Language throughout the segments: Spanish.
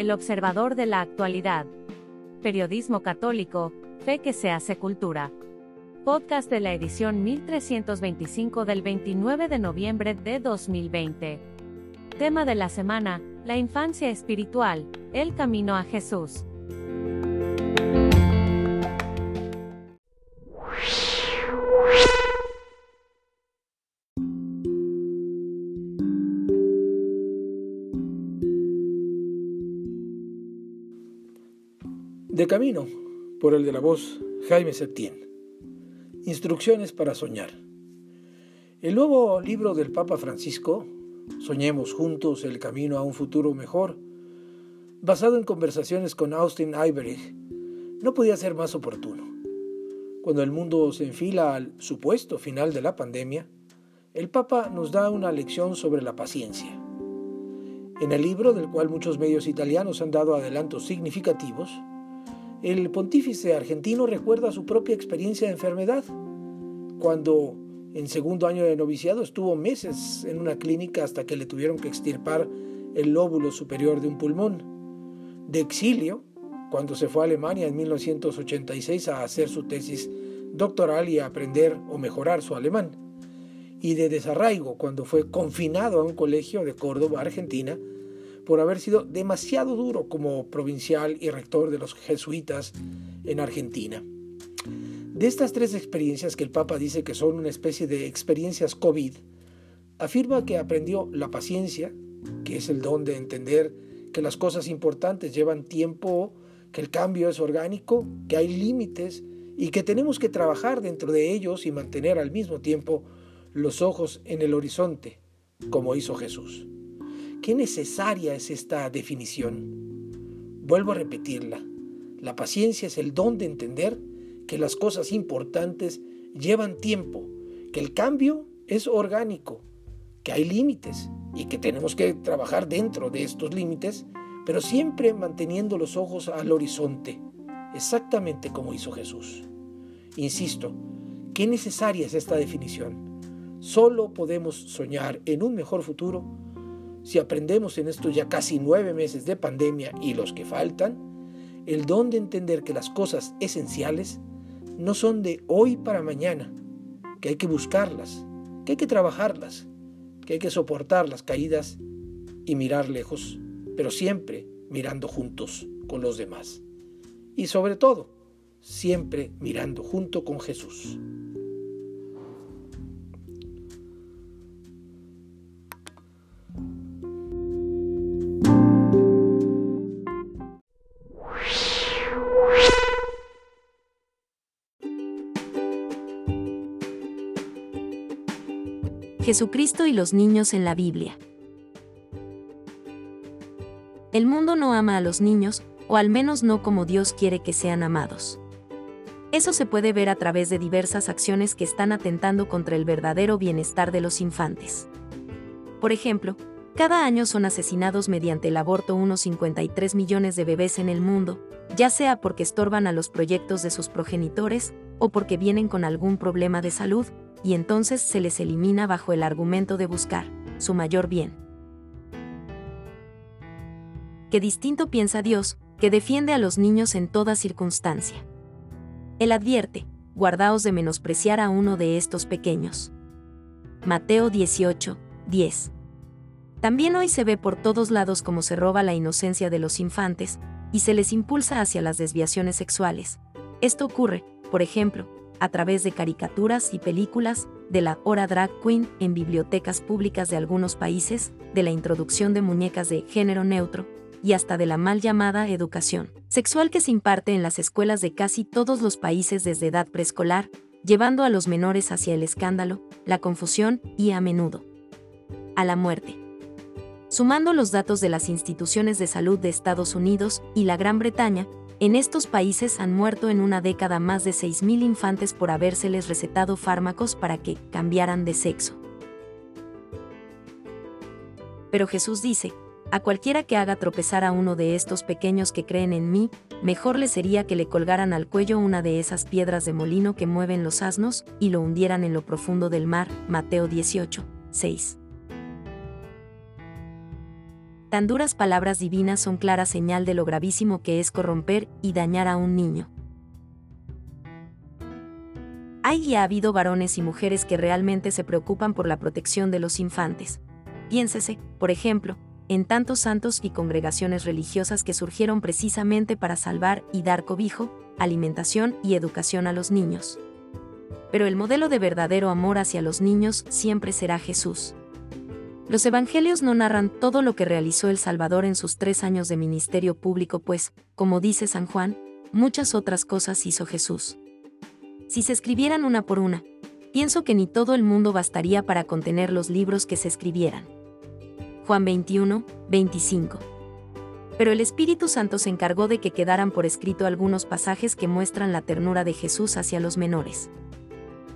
El observador de la actualidad. Periodismo católico, fe que se hace cultura. Podcast de la edición 1325 del 29 de noviembre de 2020. Tema de la semana, la infancia espiritual, el camino a Jesús. De camino, por el de la voz Jaime Septién. Instrucciones para soñar. El nuevo libro del Papa Francisco, Soñemos juntos el camino a un futuro mejor, basado en conversaciones con Austin Iberich, no podía ser más oportuno. Cuando el mundo se enfila al supuesto final de la pandemia, el Papa nos da una lección sobre la paciencia. En el libro, del cual muchos medios italianos han dado adelantos significativos, el pontífice argentino recuerda su propia experiencia de enfermedad, cuando en segundo año de noviciado estuvo meses en una clínica hasta que le tuvieron que extirpar el lóbulo superior de un pulmón. De exilio, cuando se fue a Alemania en 1986 a hacer su tesis doctoral y a aprender o mejorar su alemán. Y de desarraigo, cuando fue confinado a un colegio de Córdoba, Argentina, por haber sido demasiado duro como provincial y rector de los jesuitas en Argentina. De estas tres experiencias que el Papa dice que son una especie de experiencias COVID, afirma que aprendió la paciencia, que es el don de entender que las cosas importantes llevan tiempo, que el cambio es orgánico, que hay límites y que tenemos que trabajar dentro de ellos y mantener al mismo tiempo los ojos en el horizonte, como hizo Jesús. Qué necesaria es esta definición. Vuelvo a repetirla. La paciencia es el don de entender que las cosas importantes llevan tiempo, que el cambio es orgánico, que hay límites y que tenemos que trabajar dentro de estos límites, pero siempre manteniendo los ojos al horizonte, exactamente como hizo Jesús. Insisto, qué necesaria es esta definición. Solo podemos soñar en un mejor futuro si aprendemos en estos ya casi nueve meses de pandemia y los que faltan, el don de entender que las cosas esenciales no son de hoy para mañana, que hay que buscarlas, que hay que trabajarlas, que hay que soportar las caídas y mirar lejos, pero siempre mirando juntos con los demás. Y sobre todo, siempre mirando junto con Jesús. Jesucristo y los niños en la Biblia. El mundo no ama a los niños, o al menos no como Dios quiere que sean amados. Eso se puede ver a través de diversas acciones que están atentando contra el verdadero bienestar de los infantes. Por ejemplo, cada año son asesinados mediante el aborto unos 53 millones de bebés en el mundo, ya sea porque estorban a los proyectos de sus progenitores, o porque vienen con algún problema de salud, y entonces se les elimina bajo el argumento de buscar su mayor bien. Qué distinto piensa Dios, que defiende a los niños en toda circunstancia. Él advierte, guardaos de menospreciar a uno de estos pequeños. Mateo 18, 10. También hoy se ve por todos lados cómo se roba la inocencia de los infantes, y se les impulsa hacia las desviaciones sexuales. Esto ocurre, por ejemplo, a través de caricaturas y películas, de la hora drag queen en bibliotecas públicas de algunos países, de la introducción de muñecas de género neutro, y hasta de la mal llamada educación sexual que se imparte en las escuelas de casi todos los países desde edad preescolar, llevando a los menores hacia el escándalo, la confusión y, a menudo, a la muerte. Sumando los datos de las instituciones de salud de Estados Unidos y la Gran Bretaña, en estos países han muerto en una década más de 6.000 infantes por habérseles recetado fármacos para que cambiaran de sexo. Pero Jesús dice, a cualquiera que haga tropezar a uno de estos pequeños que creen en mí, mejor le sería que le colgaran al cuello una de esas piedras de molino que mueven los asnos y lo hundieran en lo profundo del mar. Mateo 18, 6. Tan duras palabras divinas son clara señal de lo gravísimo que es corromper y dañar a un niño. Hay y ha habido varones y mujeres que realmente se preocupan por la protección de los infantes. Piénsese, por ejemplo, en tantos santos y congregaciones religiosas que surgieron precisamente para salvar y dar cobijo, alimentación y educación a los niños. Pero el modelo de verdadero amor hacia los niños siempre será Jesús. Los evangelios no narran todo lo que realizó el Salvador en sus tres años de ministerio público, pues, como dice San Juan, muchas otras cosas hizo Jesús. Si se escribieran una por una, pienso que ni todo el mundo bastaría para contener los libros que se escribieran. Juan 21, 25. Pero el Espíritu Santo se encargó de que quedaran por escrito algunos pasajes que muestran la ternura de Jesús hacia los menores.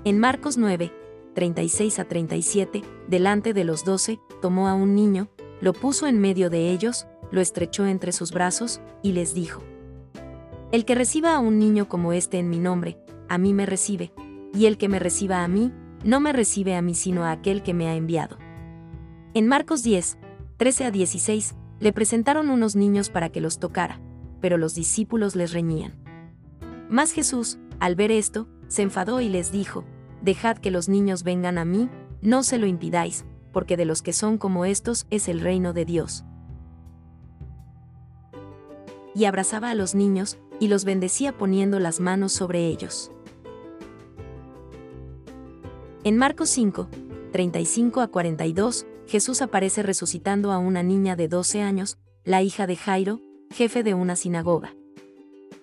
En Marcos 9, 36 a 37, delante de los doce, tomó a un niño, lo puso en medio de ellos, lo estrechó entre sus brazos, y les dijo, El que reciba a un niño como este en mi nombre, a mí me recibe, y el que me reciba a mí, no me recibe a mí sino a aquel que me ha enviado. En Marcos 10, 13 a 16, le presentaron unos niños para que los tocara, pero los discípulos les reñían. Mas Jesús, al ver esto, se enfadó y les dijo, Dejad que los niños vengan a mí, no se lo impidáis, porque de los que son como estos es el reino de Dios. Y abrazaba a los niños, y los bendecía poniendo las manos sobre ellos. En Marcos 5, 35 a 42, Jesús aparece resucitando a una niña de 12 años, la hija de Jairo, jefe de una sinagoga.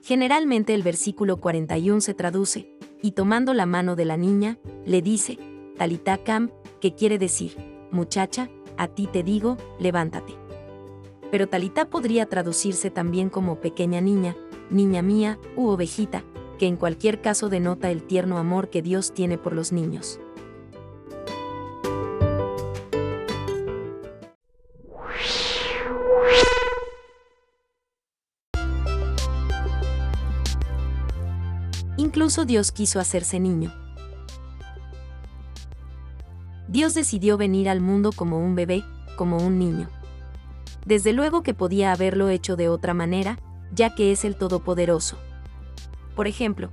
Generalmente el versículo 41 se traduce, y tomando la mano de la niña, le dice, Talita Cam, que quiere decir, muchacha, a ti te digo, levántate. Pero Talita podría traducirse también como pequeña niña, niña mía, u ovejita, que en cualquier caso denota el tierno amor que Dios tiene por los niños. Incluso Dios quiso hacerse niño. Dios decidió venir al mundo como un bebé, como un niño. Desde luego que podía haberlo hecho de otra manera, ya que es el Todopoderoso. Por ejemplo,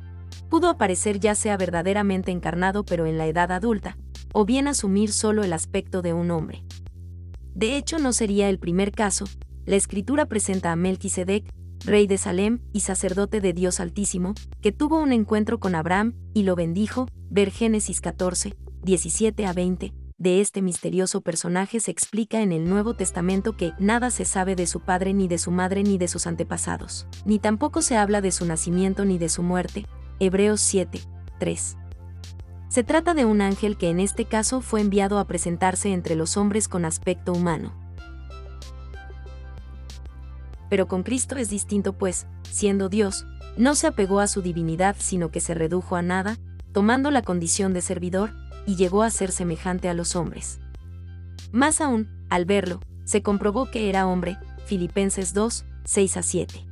pudo aparecer ya sea verdaderamente encarnado pero en la edad adulta, o bien asumir solo el aspecto de un hombre. De hecho, no sería el primer caso, la escritura presenta a Melquisedec, rey de Salem y sacerdote de Dios Altísimo, que tuvo un encuentro con Abraham y lo bendijo, ver Génesis 14, 17 a 20. De este misterioso personaje se explica en el Nuevo Testamento que nada se sabe de su padre ni de su madre ni de sus antepasados, ni tampoco se habla de su nacimiento ni de su muerte. Hebreos 7, 3. Se trata de un ángel que en este caso fue enviado a presentarse entre los hombres con aspecto humano. Pero con Cristo es distinto pues, siendo Dios, no se apegó a su divinidad sino que se redujo a nada, tomando la condición de servidor, y llegó a ser semejante a los hombres. Más aún, al verlo, se comprobó que era hombre, Filipenses 2, 6 a 7.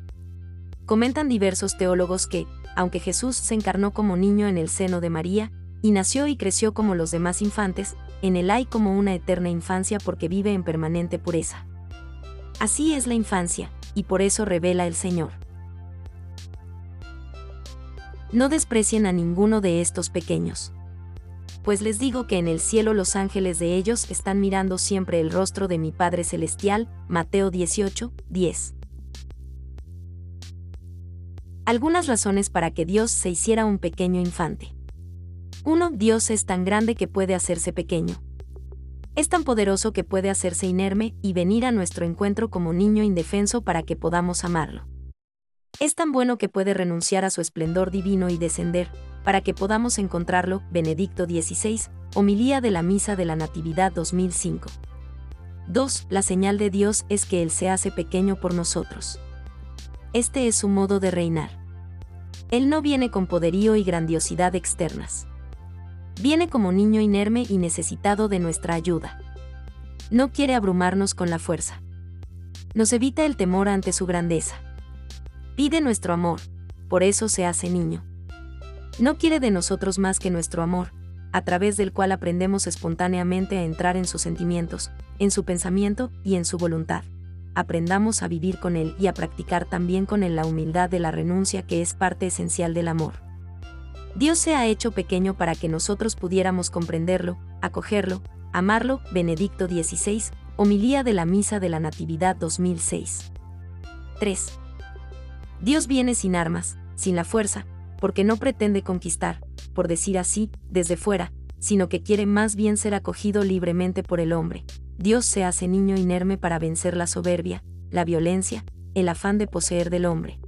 Comentan diversos teólogos que, aunque Jesús se encarnó como niño en el seno de María, y nació y creció como los demás infantes, en él hay como una eterna infancia porque vive en permanente pureza. Así es la infancia, y por eso revela el Señor. No desprecien a ninguno de estos pequeños. Pues les digo que en el cielo los ángeles de ellos están mirando siempre el rostro de mi Padre Celestial, Mateo 18, 10. Algunas razones para que Dios se hiciera un pequeño infante. 1. Dios es tan grande que puede hacerse pequeño. Es tan poderoso que puede hacerse inerme y venir a nuestro encuentro como niño indefenso para que podamos amarlo. Es tan bueno que puede renunciar a su esplendor divino y descender, para que podamos encontrarlo, Benedicto XVI, homilía de la Misa de la Natividad 2005. 2. La señal de Dios es que Él se hace pequeño por nosotros. Este es su modo de reinar. Él no viene con poderío y grandiosidad externas viene como niño inerme y necesitado de nuestra ayuda. No quiere abrumarnos con la fuerza. Nos evita el temor ante su grandeza. Pide nuestro amor, por eso se hace niño. No quiere de nosotros más que nuestro amor, a través del cual aprendemos espontáneamente a entrar en sus sentimientos, en su pensamiento y en su voluntad. aprendamos a vivir con Él y a practicar también con Él la humildad de la renuncia que es parte esencial del amor. Dios se ha hecho pequeño para que nosotros pudiéramos comprenderlo, acogerlo, amarlo, Benedicto XVI, homilía de la Misa de la Natividad 2006. 3. Dios viene sin armas, sin la fuerza, porque no pretende conquistar, por decir así, desde fuera, sino que quiere más bien ser acogido libremente por el hombre. Dios se hace niño inerme para vencer la soberbia, la violencia, el afán de poseer del hombre.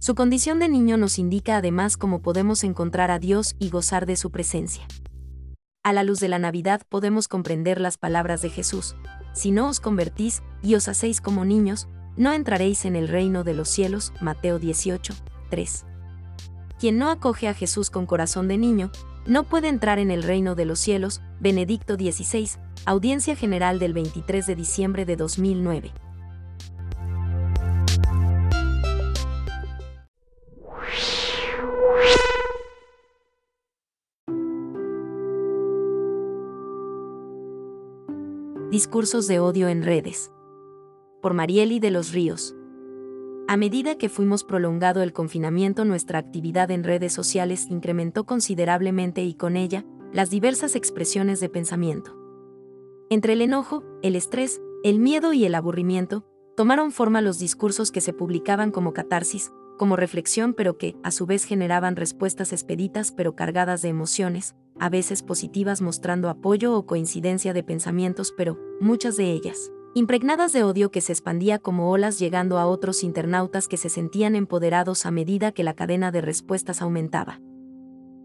Su condición de niño nos indica además cómo podemos encontrar a Dios y gozar de su presencia. A la luz de la Navidad podemos comprender las palabras de Jesús. Si no os convertís y os hacéis como niños, no entraréis en el reino de los cielos. Mateo 18, 3. Quien no acoge a Jesús con corazón de niño, no puede entrar en el reino de los cielos, Benedicto XVI, Audiencia General del 23 de diciembre de 2009. Discursos de odio en redes. Por Marieli de los Ríos. A medida que fuimos prolongado el confinamiento, nuestra actividad en redes sociales incrementó considerablemente y con ella, las diversas expresiones de pensamiento. Entre el enojo, el estrés, el miedo y el aburrimiento, tomaron forma los discursos que se publicaban como catarsis, como reflexión pero que, a su vez, generaban respuestas expeditas pero cargadas de emociones, a veces positivas mostrando apoyo o coincidencia de pensamientos pero, muchas de ellas, impregnadas de odio que se expandía como olas llegando a otros internautas que se sentían empoderados a medida que la cadena de respuestas aumentaba.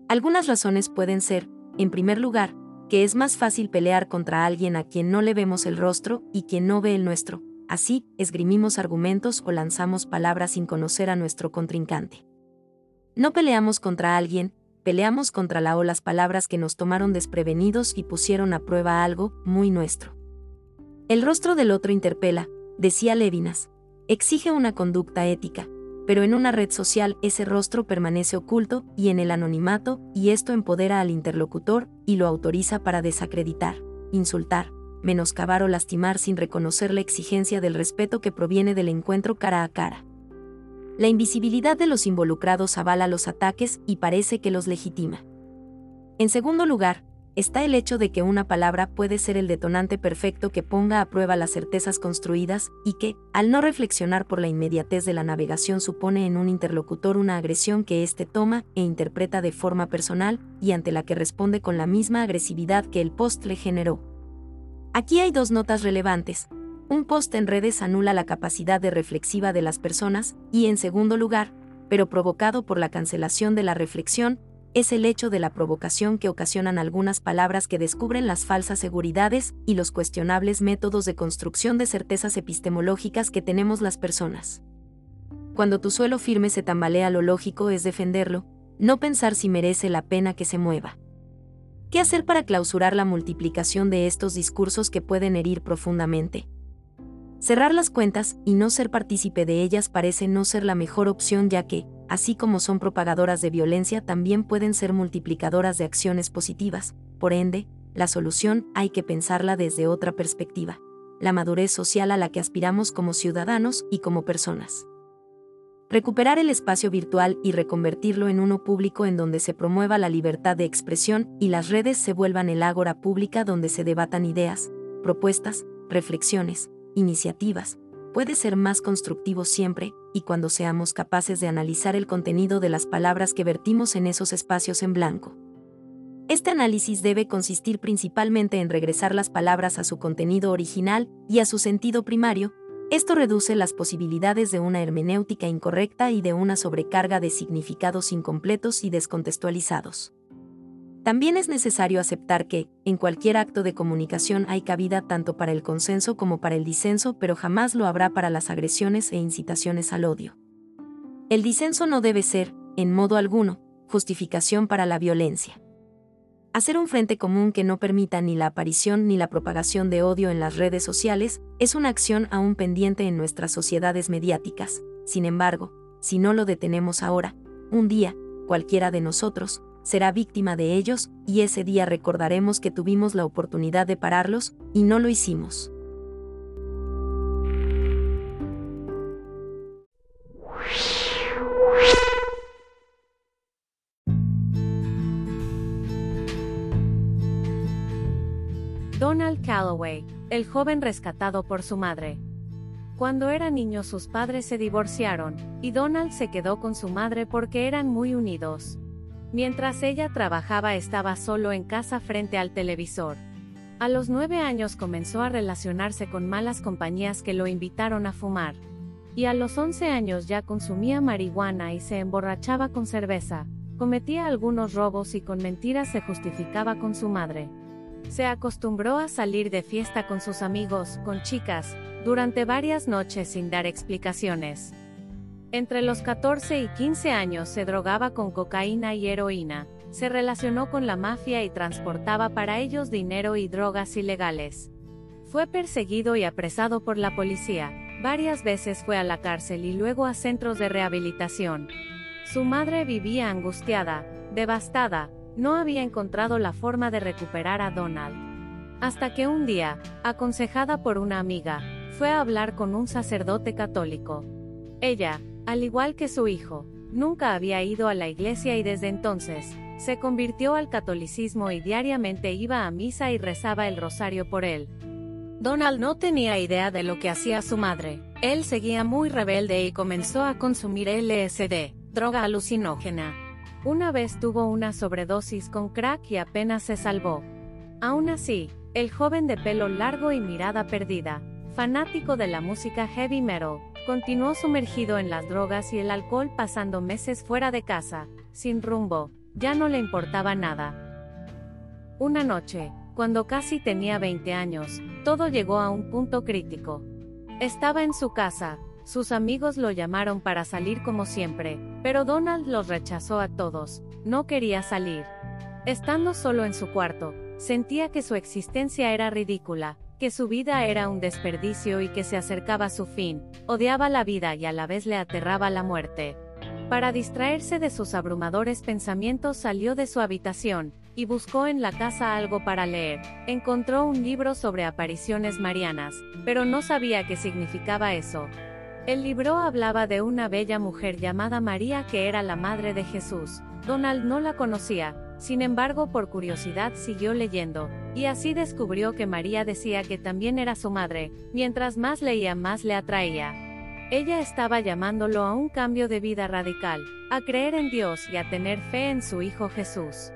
Algunas razones pueden ser, en primer lugar, que es más fácil pelear contra alguien a quien no le vemos el rostro y quien no ve el nuestro, así, esgrimimos argumentos o lanzamos palabras sin conocer a nuestro contrincante. No peleamos contra alguien, peleamos contra la o las palabras que nos tomaron desprevenidos y pusieron a prueba algo muy nuestro. El rostro del otro interpela, decía Levinas. Exige una conducta ética, pero en una red social ese rostro permanece oculto y en el anonimato, y esto empodera al interlocutor y lo autoriza para desacreditar, insultar, menoscabar o lastimar sin reconocer la exigencia del respeto que proviene del encuentro cara a cara. La invisibilidad de los involucrados avala los ataques y parece que los legitima. En segundo lugar, está el hecho de que una palabra puede ser el detonante perfecto que ponga a prueba las certezas construidas y que, al no reflexionar por la inmediatez de la navegación, supone en un interlocutor una agresión que éste toma e interpreta de forma personal y ante la que responde con la misma agresividad que el post le generó. Aquí hay dos notas relevantes. Un post en redes anula la capacidad de reflexiva de las personas y, en segundo lugar, pero provocado por la cancelación de la reflexión, es el hecho de la provocación que ocasionan algunas palabras que descubren las falsas seguridades y los cuestionables métodos de construcción de certezas epistemológicas que tenemos las personas. Cuando tu suelo firme se tambalea, lo lógico es defenderlo, no pensar si merece la pena que se mueva. ¿Qué hacer para clausurar la multiplicación de estos discursos que pueden herir profundamente? Cerrar las cuentas y no ser partícipe de ellas parece no ser la mejor opción ya que, así como son propagadoras de violencia, también pueden ser multiplicadoras de acciones positivas. Por ende, la solución hay que pensarla desde otra perspectiva, la madurez social a la que aspiramos como ciudadanos y como personas. Recuperar el espacio virtual y reconvertirlo en uno público en donde se promueva la libertad de expresión y las redes se vuelvan el ágora pública donde se debatan ideas, propuestas, reflexiones, iniciativas, puede ser más constructivo siempre, y cuando seamos capaces de analizar el contenido de las palabras que vertimos en esos espacios en blanco. Este análisis debe consistir principalmente en regresar las palabras a su contenido original y a su sentido primario, esto reduce las posibilidades de una hermenéutica incorrecta y de una sobrecarga de significados incompletos y descontextualizados. También es necesario aceptar que, en cualquier acto de comunicación hay cabida tanto para el consenso como para el disenso, pero jamás lo habrá para las agresiones e incitaciones al odio. El disenso no debe ser, en modo alguno, justificación para la violencia. Hacer un frente común que no permita ni la aparición ni la propagación de odio en las redes sociales es una acción aún pendiente en nuestras sociedades mediáticas. Sin embargo, si no lo detenemos ahora, un día, cualquiera de nosotros, será víctima de ellos, y ese día recordaremos que tuvimos la oportunidad de pararlos, y no lo hicimos. Donald Calloway, el joven rescatado por su madre. Cuando era niño sus padres se divorciaron, y Donald se quedó con su madre porque eran muy unidos. Mientras ella trabajaba estaba solo en casa frente al televisor. A los nueve años comenzó a relacionarse con malas compañías que lo invitaron a fumar. Y a los once años ya consumía marihuana y se emborrachaba con cerveza, cometía algunos robos y con mentiras se justificaba con su madre. Se acostumbró a salir de fiesta con sus amigos, con chicas, durante varias noches sin dar explicaciones. Entre los 14 y 15 años se drogaba con cocaína y heroína, se relacionó con la mafia y transportaba para ellos dinero y drogas ilegales. Fue perseguido y apresado por la policía, varias veces fue a la cárcel y luego a centros de rehabilitación. Su madre vivía angustiada, devastada, no había encontrado la forma de recuperar a Donald. Hasta que un día, aconsejada por una amiga, fue a hablar con un sacerdote católico. Ella, al igual que su hijo, nunca había ido a la iglesia y desde entonces, se convirtió al catolicismo y diariamente iba a misa y rezaba el rosario por él. Donald no tenía idea de lo que hacía su madre. Él seguía muy rebelde y comenzó a consumir LSD, droga alucinógena. Una vez tuvo una sobredosis con crack y apenas se salvó. Aún así, el joven de pelo largo y mirada perdida, fanático de la música heavy metal, continuó sumergido en las drogas y el alcohol pasando meses fuera de casa, sin rumbo, ya no le importaba nada. Una noche, cuando casi tenía 20 años, todo llegó a un punto crítico. Estaba en su casa, sus amigos lo llamaron para salir como siempre, pero Donald los rechazó a todos, no quería salir. Estando solo en su cuarto, sentía que su existencia era ridícula, que su vida era un desperdicio y que se acercaba su fin, odiaba la vida y a la vez le aterraba la muerte. Para distraerse de sus abrumadores pensamientos salió de su habitación, y buscó en la casa algo para leer. Encontró un libro sobre apariciones marianas, pero no sabía qué significaba eso. El libro hablaba de una bella mujer llamada María que era la madre de Jesús. Donald no la conocía, sin embargo por curiosidad siguió leyendo, y así descubrió que María decía que también era su madre, mientras más leía más le atraía. Ella estaba llamándolo a un cambio de vida radical, a creer en Dios y a tener fe en su Hijo Jesús.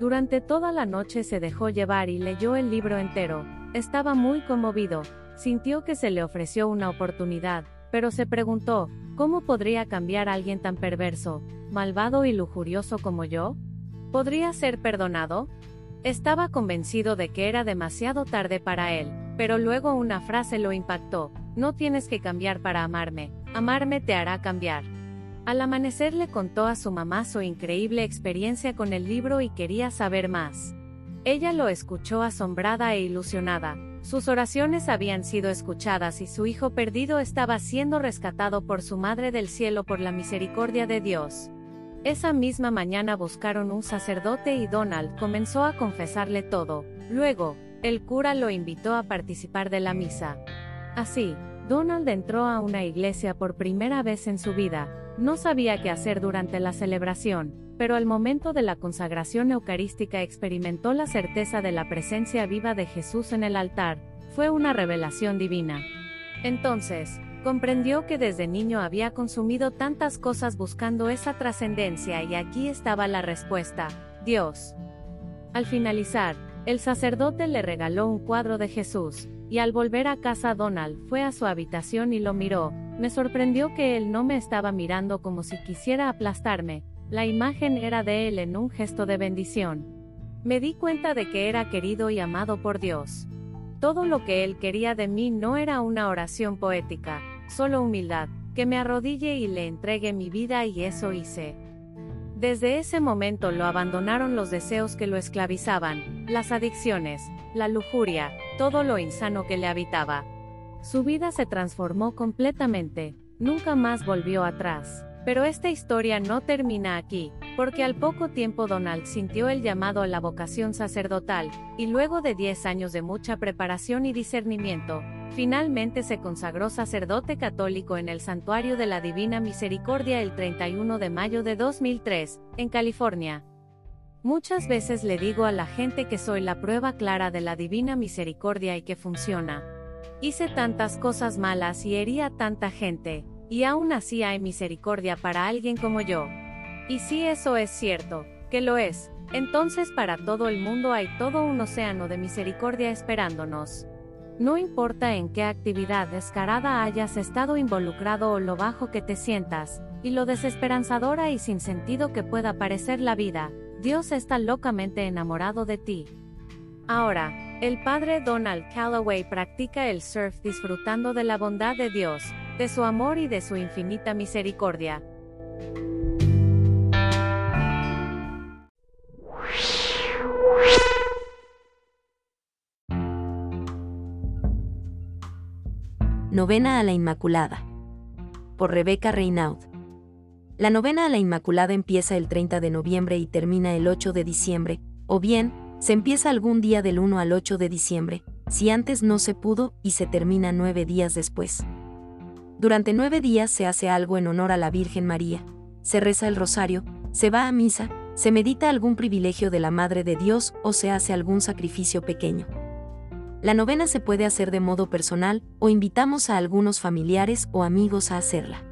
Durante toda la noche se dejó llevar y leyó el libro entero, estaba muy conmovido, sintió que se le ofreció una oportunidad, pero se preguntó, ¿cómo podría cambiar a alguien tan perverso, malvado y lujurioso como yo? ¿Podría ser perdonado? Estaba convencido de que era demasiado tarde para él, pero luego una frase lo impactó, no tienes que cambiar para amarme, amarme te hará cambiar. Al amanecer le contó a su mamá su increíble experiencia con el libro y quería saber más. Ella lo escuchó asombrada e ilusionada, sus oraciones habían sido escuchadas y su hijo perdido estaba siendo rescatado por su Madre del Cielo por la misericordia de Dios. Esa misma mañana buscaron un sacerdote y Donald comenzó a confesarle todo. Luego, el cura lo invitó a participar de la misa. Así, Donald entró a una iglesia por primera vez en su vida, no sabía qué hacer durante la celebración, pero al momento de la consagración eucarística experimentó la certeza de la presencia viva de Jesús en el altar, fue una revelación divina. Entonces, comprendió que desde niño había consumido tantas cosas buscando esa trascendencia y aquí estaba la respuesta, Dios. Al finalizar, el sacerdote le regaló un cuadro de Jesús, y al volver a casa Donald fue a su habitación y lo miró, me sorprendió que él no me estaba mirando como si quisiera aplastarme, la imagen era de él en un gesto de bendición. Me di cuenta de que era querido y amado por Dios. Todo lo que él quería de mí no era una oración poética, solo humildad, que me arrodille y le entregue mi vida y eso hice. Desde ese momento lo abandonaron los deseos que lo esclavizaban, las adicciones, la lujuria, todo lo insano que le habitaba. Su vida se transformó completamente, nunca más volvió atrás. Pero esta historia no termina aquí, porque al poco tiempo Donald sintió el llamado a la vocación sacerdotal, y luego de 10 años de mucha preparación y discernimiento, Finalmente se consagró sacerdote católico en el Santuario de la Divina Misericordia el 31 de mayo de 2003, en California. Muchas veces le digo a la gente que soy la prueba clara de la divina misericordia y que funciona. Hice tantas cosas malas y hería tanta gente, y aún así hay misericordia para alguien como yo. Y si eso es cierto, que lo es, entonces para todo el mundo hay todo un océano de misericordia esperándonos. No importa en qué actividad descarada hayas estado involucrado o lo bajo que te sientas, y lo desesperanzadora y sin sentido que pueda parecer la vida, Dios está locamente enamorado de ti. Ahora, el padre Donald Calloway practica el surf disfrutando de la bondad de Dios, de su amor y de su infinita misericordia. Novena a la Inmaculada. Por Rebeca Reinaud. La novena a la Inmaculada empieza el 30 de noviembre y termina el 8 de diciembre, o bien, se empieza algún día del 1 al 8 de diciembre, si antes no se pudo, y se termina nueve días después. Durante nueve días se hace algo en honor a la Virgen María, se reza el rosario, se va a misa, se medita algún privilegio de la Madre de Dios o se hace algún sacrificio pequeño. La novena se puede hacer de modo personal o invitamos a algunos familiares o amigos a hacerla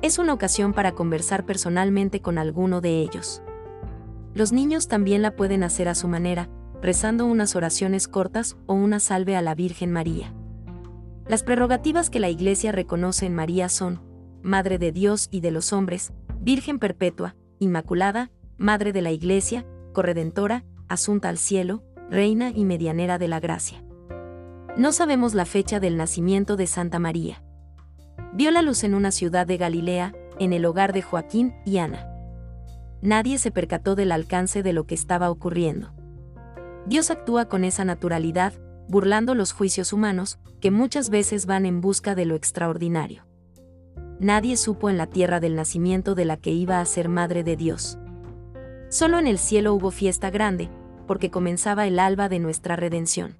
es una ocasión para conversar personalmente con alguno de ellos. Los niños también la pueden hacer a su manera, rezando unas oraciones cortas o una salve a la Virgen María. Las prerrogativas que la Iglesia reconoce en María son, Madre de Dios y de los hombres, Virgen perpetua, Inmaculada, Madre de la Iglesia, Corredentora, Asunta al cielo, Reina y Medianera de la Gracia. No sabemos la fecha del nacimiento de Santa María vio la luz en una ciudad de Galilea, en el hogar de Joaquín y Ana. Nadie se percató del alcance de lo que estaba ocurriendo. Dios actúa con esa naturalidad, burlando los juicios humanos, que muchas veces van en busca de lo extraordinario. Nadie supo en la tierra del nacimiento de la que iba a ser madre de Dios. Solo en el cielo hubo fiesta grande, porque comenzaba el alba de nuestra redención.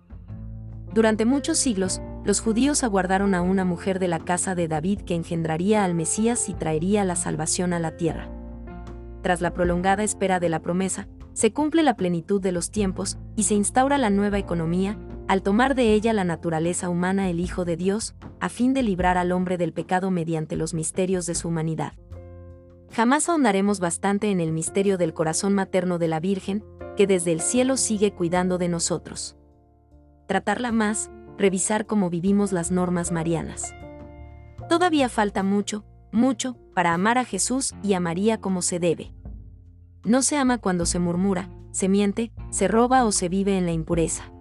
Durante muchos siglos, los judíos aguardaron a una mujer de la casa de David que engendraría al Mesías y traería la salvación a la tierra. Tras la prolongada espera de la promesa, se cumple la plenitud de los tiempos y se instaura la nueva economía, al tomar de ella la naturaleza humana el Hijo de Dios, a fin de librar al hombre del pecado mediante los misterios de su humanidad. Jamás ahondaremos bastante en el misterio del corazón materno de la Virgen, que desde el cielo sigue cuidando de nosotros. Tratarla más, revisar cómo vivimos las normas marianas. Todavía falta mucho, mucho, para amar a Jesús y a María como se debe. No se ama cuando se murmura, se miente, se roba o se vive en la impureza.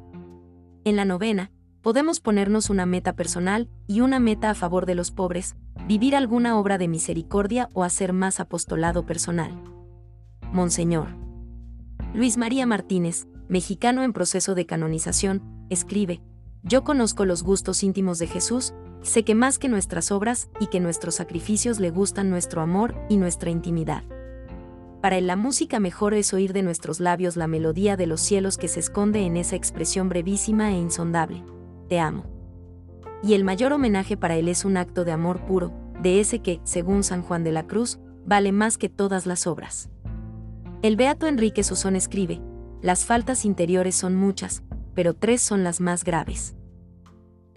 En la novena, podemos ponernos una meta personal y una meta a favor de los pobres, vivir alguna obra de misericordia o hacer más apostolado personal. Monseñor. Luis María Martínez, mexicano en proceso de canonización, escribe, yo conozco los gustos íntimos de Jesús, sé que más que nuestras obras y que nuestros sacrificios le gustan nuestro amor y nuestra intimidad. Para él la música mejor es oír de nuestros labios la melodía de los cielos que se esconde en esa expresión brevísima e insondable. Te amo. Y el mayor homenaje para él es un acto de amor puro, de ese que, según San Juan de la Cruz, vale más que todas las obras. El beato Enrique Susón escribe, las faltas interiores son muchas, pero tres son las más graves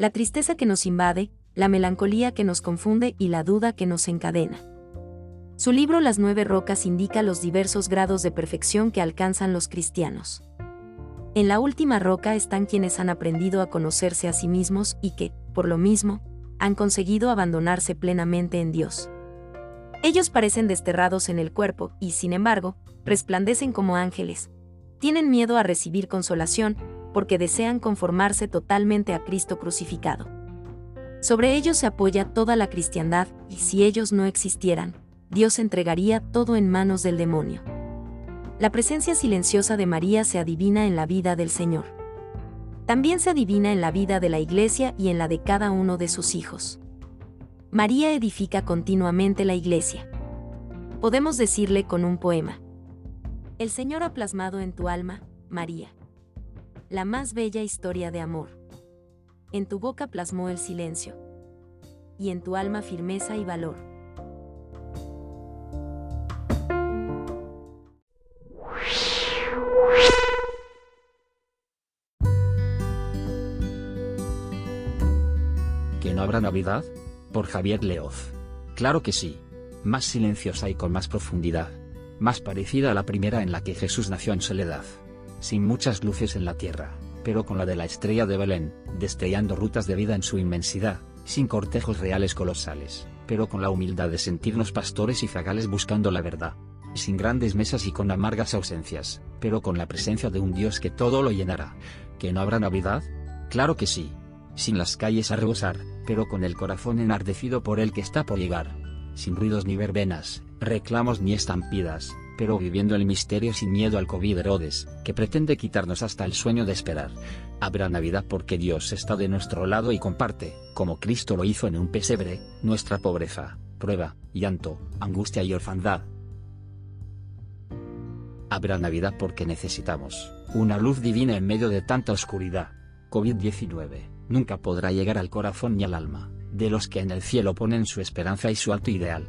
la tristeza que nos invade, la melancolía que nos confunde y la duda que nos encadena. Su libro Las nueve rocas indica los diversos grados de perfección que alcanzan los cristianos. En la última roca están quienes han aprendido a conocerse a sí mismos y que, por lo mismo, han conseguido abandonarse plenamente en Dios. Ellos parecen desterrados en el cuerpo y, sin embargo, resplandecen como ángeles. Tienen miedo a recibir consolación, porque desean conformarse totalmente a Cristo crucificado. Sobre ellos se apoya toda la cristiandad, y si ellos no existieran, Dios entregaría todo en manos del demonio. La presencia silenciosa de María se adivina en la vida del Señor. También se adivina en la vida de la Iglesia y en la de cada uno de sus hijos. María edifica continuamente la Iglesia. Podemos decirle con un poema. El Señor ha plasmado en tu alma, María la más bella historia de amor. En tu boca plasmó el silencio. Y en tu alma firmeza y valor. No habrá Navidad? Por Javier Leoz. Claro que sí. Más silenciosa y con más profundidad. Más parecida a la primera en la que Jesús nació en soledad. Sin muchas luces en la tierra, pero con la de la estrella de Belén, destellando rutas de vida en su inmensidad, sin cortejos reales colosales, pero con la humildad de sentirnos pastores y zagales buscando la verdad. Sin grandes mesas y con amargas ausencias, pero con la presencia de un Dios que todo lo llenará. ¿Que no habrá Navidad? Claro que sí. Sin las calles a rebosar, pero con el corazón enardecido por el que está por llegar. Sin ruidos ni verbenas, reclamos ni estampidas, pero viviendo el misterio sin miedo al COVID Herodes, que pretende quitarnos hasta el sueño de esperar. Habrá Navidad porque Dios está de nuestro lado y comparte, como Cristo lo hizo en un pesebre, nuestra pobreza, prueba, llanto, angustia y orfandad. Habrá Navidad porque necesitamos una luz divina en medio de tanta oscuridad. COVID-19 nunca podrá llegar al corazón ni al alma, de los que en el cielo ponen su esperanza y su alto ideal.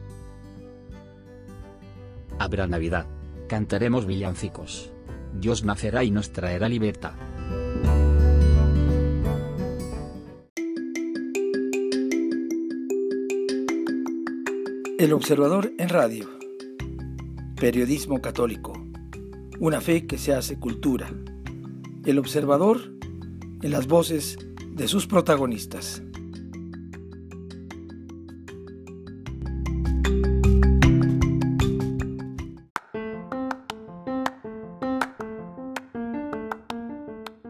Habrá Navidad. Cantaremos villancicos. Dios nacerá y nos traerá libertad. El Observador en Radio. Periodismo católico. Una fe que se hace cultura. El Observador en las voces de sus protagonistas.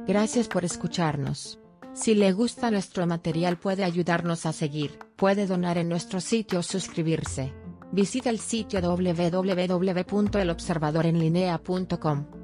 Gracias por escucharnos. Si le gusta nuestro material puede ayudarnos a seguir, puede donar en nuestro sitio o suscribirse. Visita el sitio www.elobservadorenlinea.com.